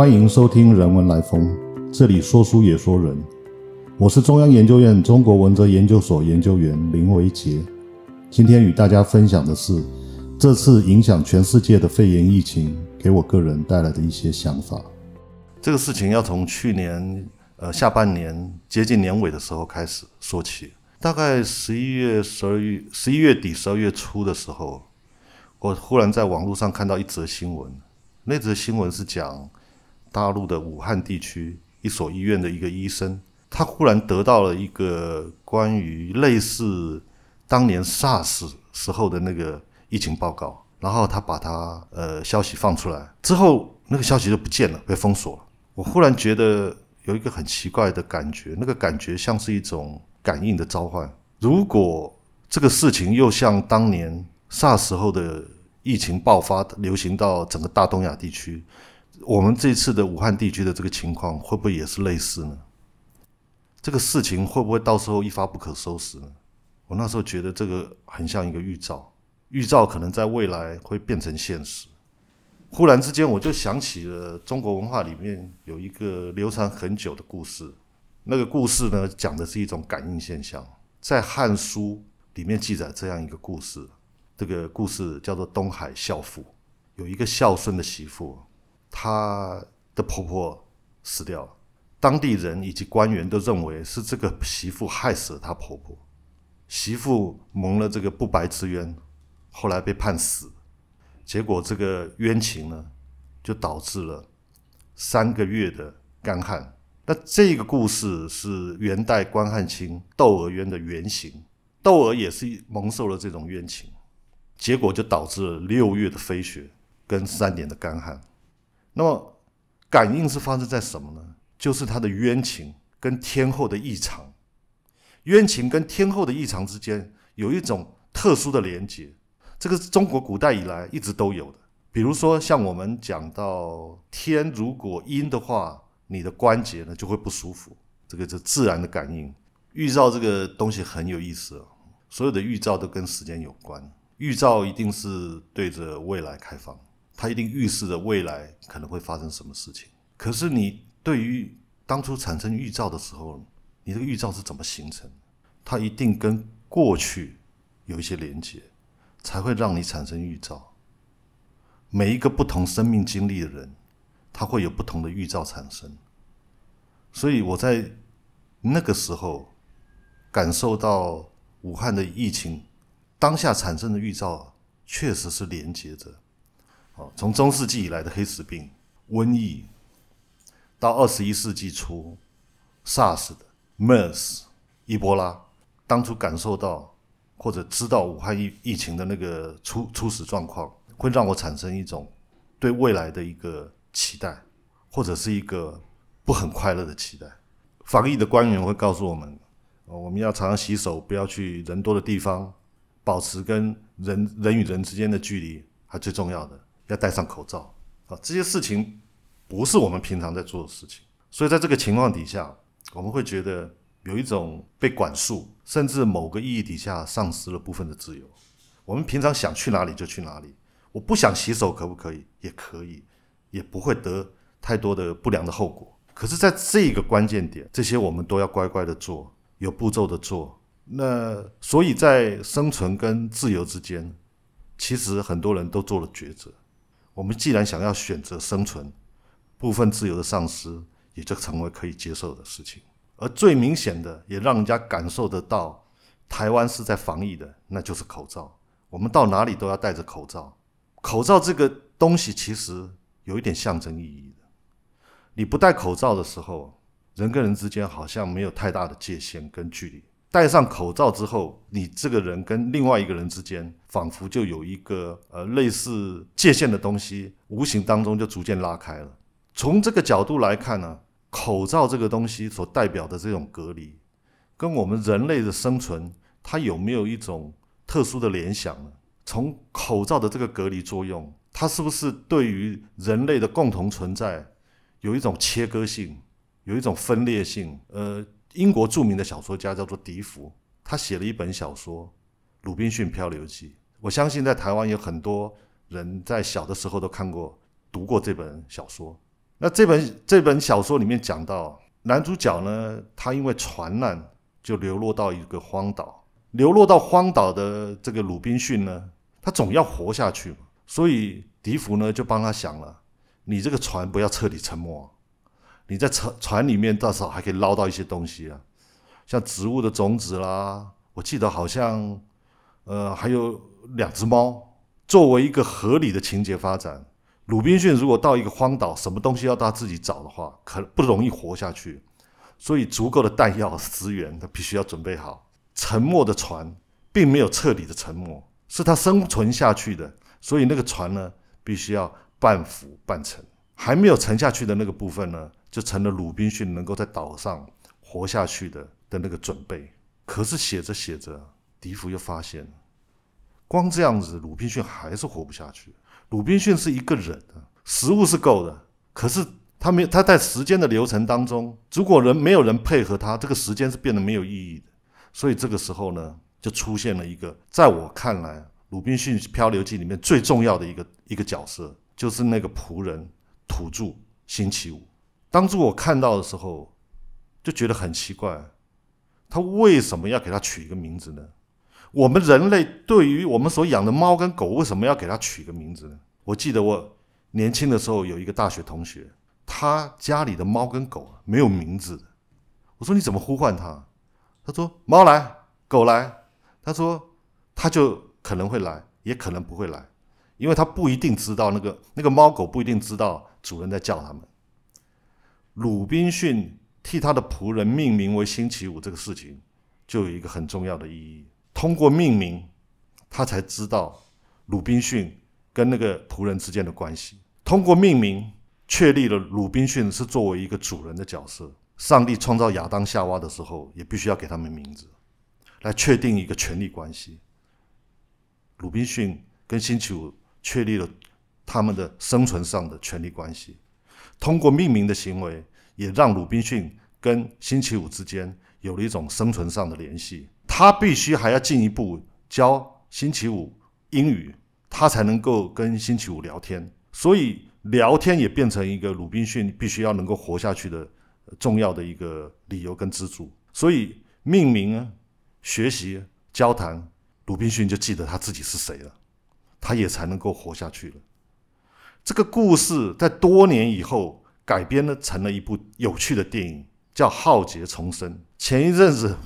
欢迎收听《人文来风》，这里说书也说人。我是中央研究院中国文哲研究所研究员林维杰。今天与大家分享的是这次影响全世界的肺炎疫情给我个人带来的一些想法。这个事情要从去年呃下半年接近年尾的时候开始说起。大概十一月、十二月、十一月底、十二月初的时候，我忽然在网络上看到一则新闻。那则新闻是讲大陆的武汉地区一所医院的一个医生，他忽然得到了一个关于类似当年 SARS 时候的那个疫情报告，然后他把他呃消息放出来之后，那个消息就不见了，被封锁了。我忽然觉得有一个很奇怪的感觉，那个感觉像是一种。感应的召唤。如果这个事情又像当年 SARS 时候的疫情爆发、流行到整个大东亚地区，我们这次的武汉地区的这个情况会不会也是类似呢？这个事情会不会到时候一发不可收拾呢？我那时候觉得这个很像一个预兆，预兆可能在未来会变成现实。忽然之间，我就想起了中国文化里面有一个流传很久的故事。那个故事呢，讲的是一种感应现象，在《汉书》里面记载这样一个故事。这个故事叫做东海孝妇。有一个孝顺的媳妇，她的婆婆死掉了，当地人以及官员都认为是这个媳妇害死了她婆婆。媳妇蒙了这个不白之冤，后来被判死。结果这个冤情呢，就导致了三个月的干旱。那这个故事是元代关汉卿窦娥冤的原型，窦娥也是蒙受了这种冤情，结果就导致了六月的飞雪跟三年的干旱。那么感应是发生在什么呢？就是他的冤情跟天后的异常，冤情跟天后的异常之间有一种特殊的连结，这个是中国古代以来一直都有的。比如说像我们讲到天如果阴的话。你的关节呢就会不舒服，这个是自然的感应。预兆这个东西很有意思，所有的预兆都跟时间有关。预兆一定是对着未来开放，它一定预示着未来可能会发生什么事情。可是你对于当初产生预兆的时候，你这个预兆是怎么形成？它一定跟过去有一些连接，才会让你产生预兆。每一个不同生命经历的人。他会有不同的预兆产生，所以我在那个时候感受到武汉的疫情当下产生的预兆确实是连接着。从中世纪以来的黑死病、瘟疫，到二十一世纪初 SARS 的 MERS、伊波拉，当初感受到或者知道武汉疫疫情的那个初初始状况，会让我产生一种对未来的一个。期待，或者是一个不很快乐的期待。防疫的官员会告诉我们，我们要常常洗手，不要去人多的地方，保持跟人人与人之间的距离，还最重要的要戴上口罩。啊，这些事情不是我们平常在做的事情，所以在这个情况底下，我们会觉得有一种被管束，甚至某个意义底下丧失了部分的自由。我们平常想去哪里就去哪里，我不想洗手可不可以？也可以。也不会得太多的不良的后果。可是，在这个关键点，这些我们都要乖乖的做，有步骤的做。那所以在生存跟自由之间，其实很多人都做了抉择。我们既然想要选择生存，部分自由的丧失也就成为可以接受的事情。而最明显的，也让人家感受得到，台湾是在防疫的，那就是口罩。我们到哪里都要戴着口罩。口罩这个东西，其实。有一点象征意义的，你不戴口罩的时候，人跟人之间好像没有太大的界限跟距离。戴上口罩之后，你这个人跟另外一个人之间，仿佛就有一个呃类似界限的东西，无形当中就逐渐拉开了。从这个角度来看呢，口罩这个东西所代表的这种隔离，跟我们人类的生存，它有没有一种特殊的联想呢？从口罩的这个隔离作用。它是不是对于人类的共同存在有一种切割性，有一种分裂性？呃，英国著名的小说家叫做笛福，他写了一本小说《鲁滨逊漂流记》。我相信在台湾有很多人在小的时候都看过、读过这本小说。那这本这本小说里面讲到，男主角呢，他因为船难就流落到一个荒岛，流落到荒岛的这个鲁滨逊呢，他总要活下去嘛，所以笛福呢就帮他想了，你这个船不要彻底沉没，你在船船里面到时候还可以捞到一些东西啊，像植物的种子啦，我记得好像呃还有两只猫，作为一个合理的情节发展。鲁滨逊如果到一个荒岛，什么东西要他自己找的话，可不容易活下去。所以足够的弹药资源，他必须要准备好。沉没的船并没有彻底的沉没，是他生存下去的。所以那个船呢，必须要半浮半沉。还没有沉下去的那个部分呢，就成了鲁滨逊能够在岛上活下去的的那个准备。可是写着写着，笛福又发现，光这样子，鲁滨逊还是活不下去。鲁滨逊是一个人的食物是够的，可是他没他在时间的流程当中，如果人没有人配合他，这个时间是变得没有意义的。所以这个时候呢，就出现了一个在我看来，《鲁滨逊漂流记》里面最重要的一个一个角色，就是那个仆人土著星期五。当初我看到的时候，就觉得很奇怪，他为什么要给他取一个名字呢？我们人类对于我们所养的猫跟狗，为什么要给它取个名字呢？我记得我年轻的时候有一个大学同学，他家里的猫跟狗没有名字。我说你怎么呼唤它？他说猫来，狗来。他说他就可能会来，也可能不会来，因为他不一定知道那个那个猫狗不一定知道主人在叫他们。鲁滨逊替他的仆人命名为星期五这个事情，就有一个很重要的意义。通过命名，他才知道鲁滨逊跟那个仆人之间的关系。通过命名，确立了鲁滨逊是作为一个主人的角色。上帝创造亚当夏娃的时候，也必须要给他们名字，来确定一个权力关系。鲁滨逊跟星期五确立了他们的生存上的权力关系。通过命名的行为，也让鲁滨逊跟星期五之间有了一种生存上的联系。他必须还要进一步教星期五英语，他才能够跟星期五聊天。所以聊天也变成一个鲁滨逊必须要能够活下去的重要的一个理由跟支柱。所以命名、学习、交谈，鲁滨逊就记得他自己是谁了，他也才能够活下去了。这个故事在多年以后改编了成了一部有趣的电影，叫《浩劫重生》。前一阵子。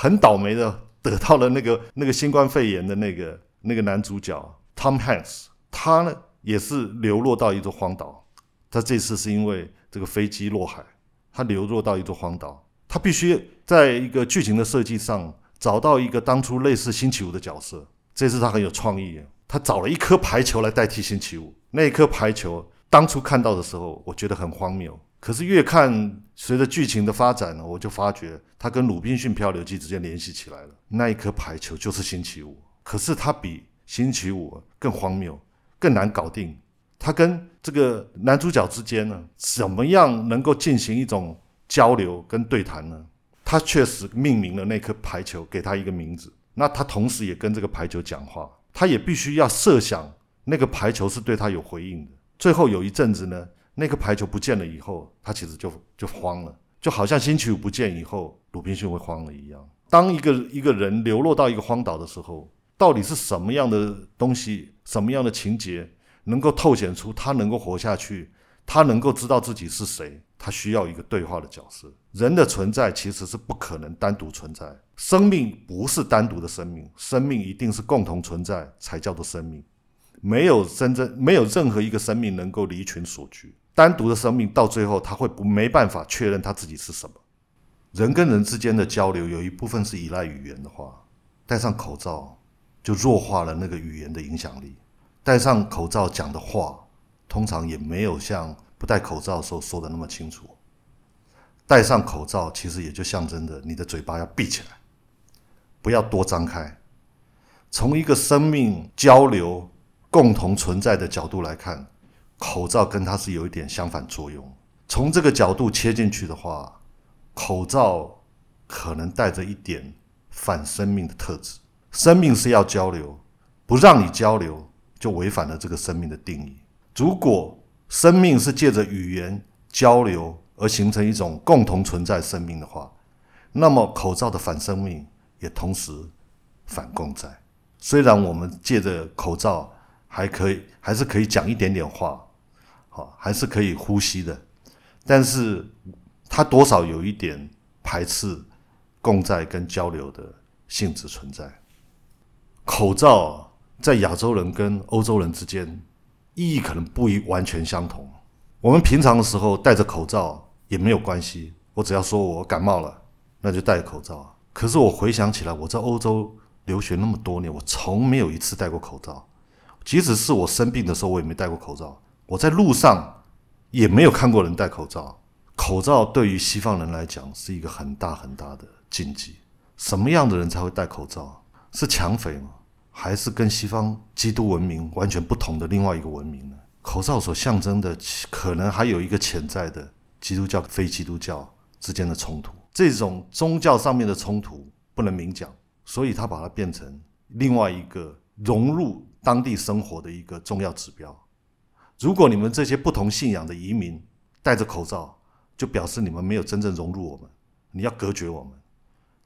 很倒霉的得到了那个那个新冠肺炎的那个那个男主角 Tom Hanks，他呢也是流落到一座荒岛。他这次是因为这个飞机落海，他流落到一座荒岛，他必须在一个剧情的设计上找到一个当初类似星期五的角色。这次他很有创意，他找了一颗排球来代替星期五。那一颗排球当初看到的时候，我觉得很荒谬。可是越看，随着剧情的发展呢，我就发觉他跟《鲁滨逊漂流记》之间联系起来了。那一颗排球就是星期五，可是它比星期五更荒谬、更难搞定。他跟这个男主角之间呢，怎么样能够进行一种交流跟对谈呢？他确实命名了那颗排球，给他一个名字。那他同时也跟这个排球讲话，他也必须要设想那个排球是对他有回应的。最后有一阵子呢。那个排球不见了以后，他其实就就慌了，就好像星期五不见以后，鲁滨逊会慌了一样。当一个一个人流落到一个荒岛的时候，到底是什么样的东西、什么样的情节能够透显出他能够活下去？他能够知道自己是谁？他需要一个对话的角色。人的存在其实是不可能单独存在，生命不是单独的生命，生命一定是共同存在才叫做生命。没有真正没有任何一个生命能够离群所居。单独的生命到最后，他会不没办法确认他自己是什么。人跟人之间的交流有一部分是依赖语言的话，戴上口罩就弱化了那个语言的影响力。戴上口罩讲的话，通常也没有像不戴口罩的时候说的那么清楚。戴上口罩其实也就象征着你的嘴巴要闭起来，不要多张开。从一个生命交流共同存在的角度来看。口罩跟它是有一点相反作用。从这个角度切进去的话，口罩可能带着一点反生命的特质。生命是要交流，不让你交流，就违反了这个生命的定义。如果生命是借着语言交流而形成一种共同存在生命的话，那么口罩的反生命也同时反共在。虽然我们借着口罩还可以，还是可以讲一点点话，还是可以呼吸的，但是它多少有一点排斥共在跟交流的性质存在。口罩在亚洲人跟欧洲人之间意义可能不一完全相同。我们平常的时候戴着口罩也没有关系，我只要说我感冒了，那就戴口罩。可是我回想起来，我在欧洲。留学那么多年，我从没有一次戴过口罩。即使是我生病的时候，我也没戴过口罩。我在路上也没有看过人戴口罩。口罩对于西方人来讲是一个很大很大的禁忌。什么样的人才会戴口罩？是抢匪吗？还是跟西方基督文明完全不同的另外一个文明呢？口罩所象征的，可能还有一个潜在的基督教非基督教之间的冲突。这种宗教上面的冲突不能明讲。所以他把它变成另外一个融入当地生活的一个重要指标。如果你们这些不同信仰的移民戴着口罩，就表示你们没有真正融入我们，你要隔绝我们。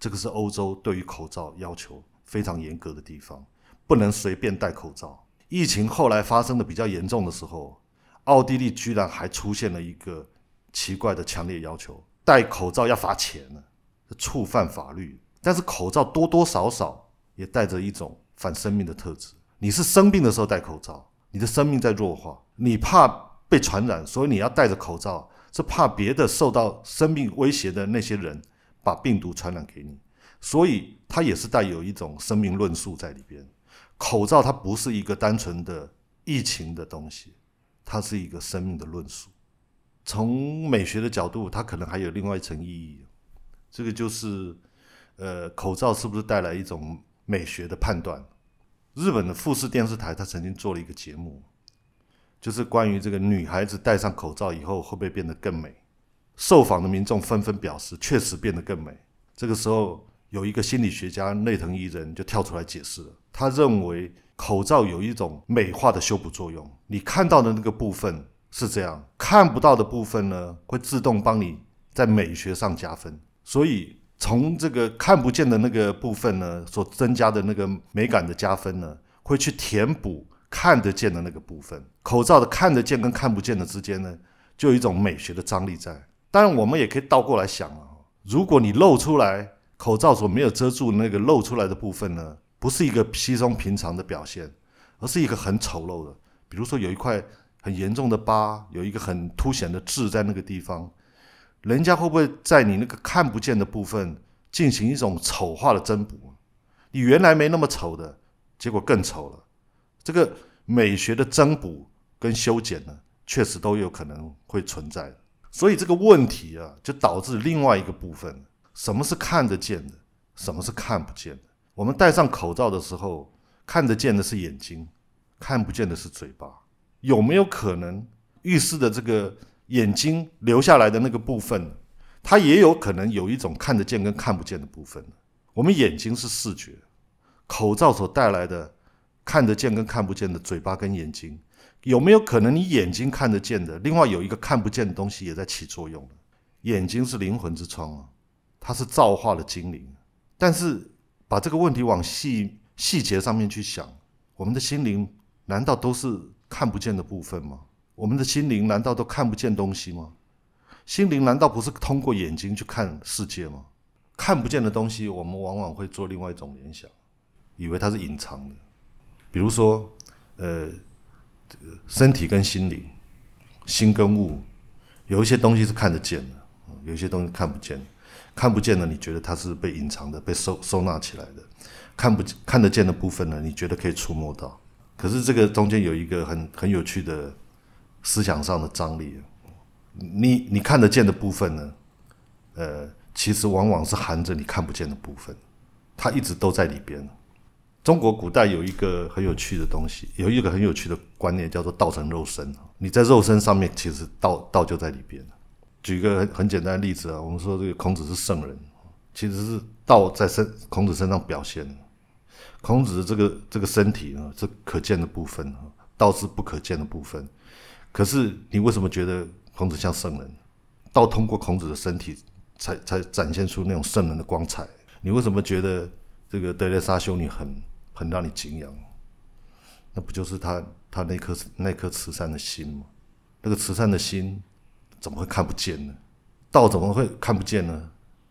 这个是欧洲对于口罩要求非常严格的地方，不能随便戴口罩。疫情后来发生的比较严重的时候，奥地利居然还出现了一个奇怪的强烈要求：戴口罩要罚钱呢，触犯法律。但是口罩多多少少也带着一种反生命的特质。你是生病的时候戴口罩，你的生命在弱化，你怕被传染，所以你要戴着口罩，是怕别的受到生命威胁的那些人把病毒传染给你。所以它也是带有一种生命论述在里边。口罩它不是一个单纯的疫情的东西，它是一个生命的论述。从美学的角度，它可能还有另外一层意义。这个就是。呃，口罩是不是带来一种美学的判断？日本的富士电视台，他曾经做了一个节目，就是关于这个女孩子戴上口罩以后会不会变得更美。受访的民众纷纷表示，确实变得更美。这个时候，有一个心理学家内藤一人就跳出来解释了，他认为口罩有一种美化的修补作用。你看到的那个部分是这样，看不到的部分呢，会自动帮你在美学上加分。所以。从这个看不见的那个部分呢，所增加的那个美感的加分呢，会去填补看得见的那个部分。口罩的看得见跟看不见的之间呢，就有一种美学的张力在。当然，我们也可以倒过来想啊，如果你露出来口罩所没有遮住那个露出来的部分呢，不是一个稀松平常的表现，而是一个很丑陋的，比如说有一块很严重的疤，有一个很凸显的痣在那个地方。人家会不会在你那个看不见的部分进行一种丑化的增补？你原来没那么丑的，结果更丑了。这个美学的增补跟修剪呢，确实都有可能会存在。所以这个问题啊，就导致另外一个部分：什么是看得见的，什么是看不见的？我们戴上口罩的时候，看得见的是眼睛，看不见的是嘴巴。有没有可能预示的这个？眼睛留下来的那个部分，它也有可能有一种看得见跟看不见的部分。我们眼睛是视觉，口罩所带来的看得见跟看不见的嘴巴跟眼睛，有没有可能你眼睛看得见的，另外有一个看不见的东西也在起作用眼睛是灵魂之窗啊，它是造化的精灵。但是把这个问题往细细节上面去想，我们的心灵难道都是看不见的部分吗？我们的心灵难道都看不见东西吗？心灵难道不是通过眼睛去看世界吗？看不见的东西，我们往往会做另外一种联想，以为它是隐藏的。比如说，呃，身体跟心灵，心跟物，有一些东西是看得见的，有一些东西看不见。看不见的，你觉得它是被隐藏的、被收收纳起来的；看不见看得见的部分呢？你觉得可以触摸到。可是这个中间有一个很很有趣的。思想上的张力，你你看得见的部分呢？呃，其实往往是含着你看不见的部分，它一直都在里边。中国古代有一个很有趣的东西，有一个很有趣的观念，叫做“道成肉身”。你在肉身上面，其实道道就在里边。举个很很简单的例子啊，我们说这个孔子是圣人，其实是道在身孔子身上表现。孔子的这个这个身体啊，是可见的部分，道是不可见的部分。可是你为什么觉得孔子像圣人，道通过孔子的身体才才展现出那种圣人的光彩。你为什么觉得这个德雷莎修女很很让你敬仰？那不就是他他那颗那颗慈善的心吗？那个慈善的心怎么会看不见呢？道怎么会看不见呢？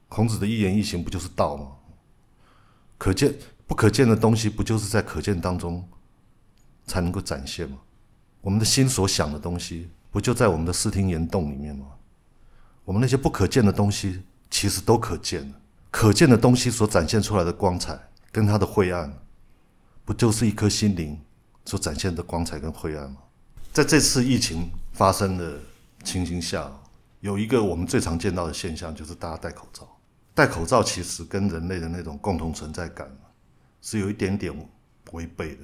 孔子的一言一行不就是道吗？可见不可见的东西，不就是在可见当中才能够展现吗？我们的心所想的东西，不就在我们的视听言动里面吗？我们那些不可见的东西，其实都可见可见的东西所展现出来的光彩，跟它的晦暗，不就是一颗心灵所展现的光彩跟晦暗吗？在这次疫情发生的情形下，有一个我们最常见到的现象，就是大家戴口罩。戴口罩其实跟人类的那种共同存在感是有一点点违背的。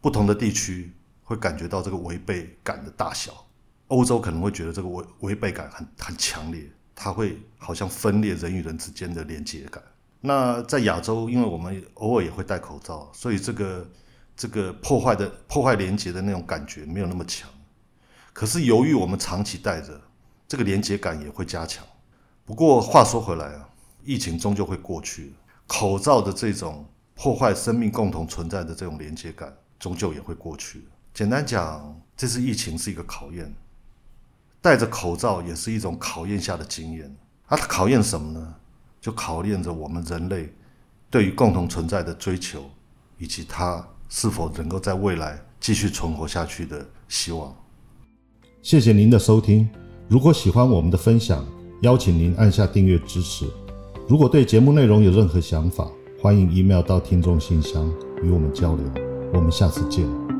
不同的地区会感觉到这个违背感的大小。欧洲可能会觉得这个违违背感很很强烈，它会好像分裂人与人之间的连接感。那在亚洲，因为我们偶尔也会戴口罩，所以这个。这个破坏的破坏连接的那种感觉没有那么强，可是由于我们长期戴着，这个连接感也会加强。不过话说回来啊，疫情终究会过去，口罩的这种破坏生命共同存在的这种连接感，终究也会过去。简单讲，这次疫情是一个考验，戴着口罩也是一种考验下的经验。它考验什么呢？就考验着我们人类对于共同存在的追求，以及它。是否能够在未来继续存活下去的希望？谢谢您的收听。如果喜欢我们的分享，邀请您按下订阅支持。如果对节目内容有任何想法，欢迎 email 到听众信箱与我们交流。我们下次见。